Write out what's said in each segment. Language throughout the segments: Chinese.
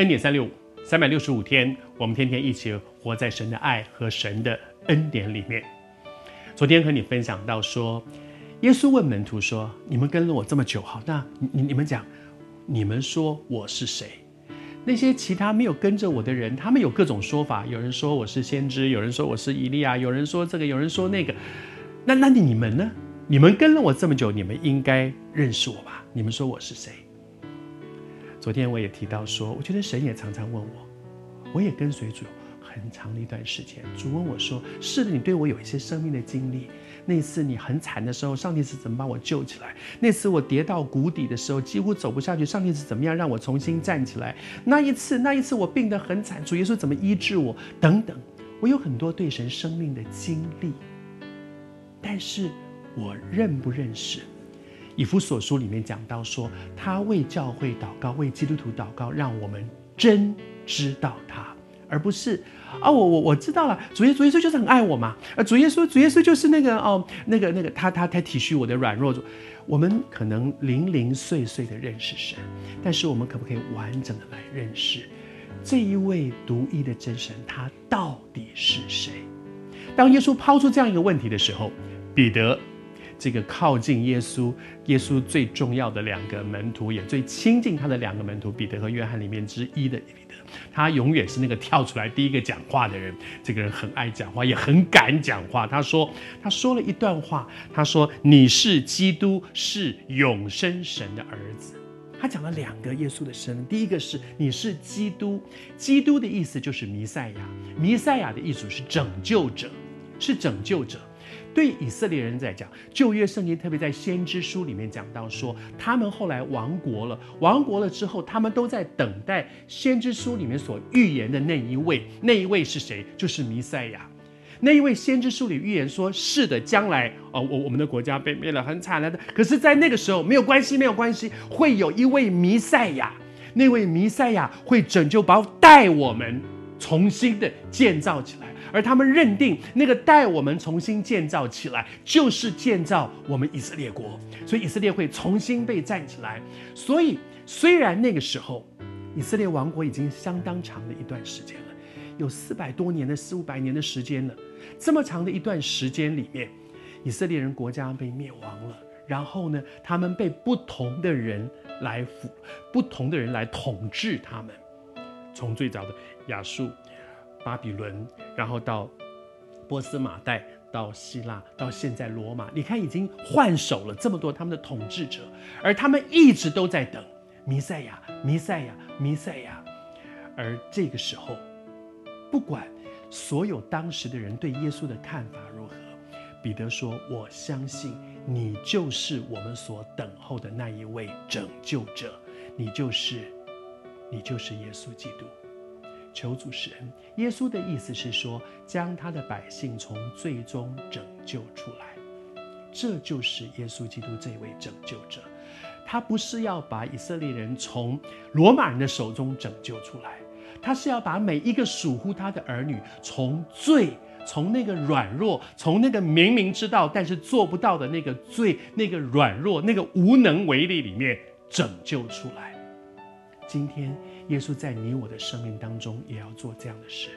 恩典三六五，三百六十五天，我们天天一起活在神的爱和神的恩典里面。昨天和你分享到说，耶稣问门徒说：“你们跟了我这么久，好，那你你们讲，你们说我是谁？”那些其他没有跟着我的人，他们有各种说法，有人说我是先知，有人说我是以利亚，有人说这个，有人说那个。那那你们呢？你们跟了我这么久，你们应该认识我吧？你们说我是谁？昨天我也提到说，我觉得神也常常问我，我也跟随主很长的一段时间。主问我说：“是的，你对我有一些生命的经历。那次你很惨的时候，上帝是怎么把我救起来？那次我跌到谷底的时候，几乎走不下去，上帝是怎么样让我重新站起来？那一次，那一次我病得很惨，主耶稣怎么医治我？等等，我有很多对神生命的经历。但是我认不认识？”以弗所书里面讲到说，他为教会祷告，为基督徒祷告，让我们真知道他，而不是啊，我我我知道了，主耶主耶稣就是很爱我嘛，呃，主耶稣主耶稣就是那个哦，那个那个他他他体恤我的软弱。我们可能零零碎碎的认识神，但是我们可不可以完整的来认识这一位独一的真神？他到底是谁？当耶稣抛出这样一个问题的时候，彼得。这个靠近耶稣，耶稣最重要的两个门徒，也最亲近他的两个门徒，彼得和约翰里面之一的彼得，他永远是那个跳出来第一个讲话的人。这个人很爱讲话，也很敢讲话。他说，他说了一段话，他说：“你是基督，是永生神的儿子。”他讲了两个耶稣的生，第一个是你是基督，基督的意思就是弥赛亚，弥赛亚的意思是拯救者，是拯救者。对以色列人在讲，旧约圣经特别在先知书里面讲到说，他们后来亡国了，亡国了之后，他们都在等待先知书里面所预言的那一位，那一位是谁？就是弥赛亚。那一位先知书里预言说，是的，将来哦，我我们的国家被灭了，很惨了的。可是，在那个时候，没有关系，没有关系，会有一位弥赛亚，那位弥赛亚会拯救，把带我们重新的建造起来。而他们认定那个带我们重新建造起来，就是建造我们以色列国，所以以色列会重新被站起来。所以虽然那个时候以色列王国已经相当长的一段时间了，有四百多年的四五百年的时间了，这么长的一段时间里面，以色列人国家被灭亡了，然后呢，他们被不同的人来辅，不同的人来统治他们，从最早的亚述。巴比伦，然后到波斯马代，到希腊，到现在罗马。你看，已经换手了这么多他们的统治者，而他们一直都在等弥赛亚，弥赛亚，弥赛亚。而这个时候，不管所有当时的人对耶稣的看法如何，彼得说：“我相信你就是我们所等候的那一位拯救者，你就是，你就是耶稣基督。”求主施恩。耶稣的意思是说，将他的百姓从罪中拯救出来，这就是耶稣基督这位拯救者。他不是要把以色列人从罗马人的手中拯救出来，他是要把每一个属乎他的儿女从罪、从那个软弱、从那个明明知道但是做不到的那个罪、那个软弱、那个无能为力里面拯救出来。今天。耶稣在你我的生命当中也要做这样的事，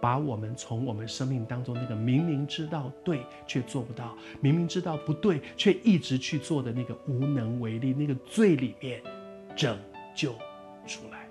把我们从我们生命当中那个明明知道对却做不到，明明知道不对却一直去做的那个无能为力、那个罪里面拯救出来。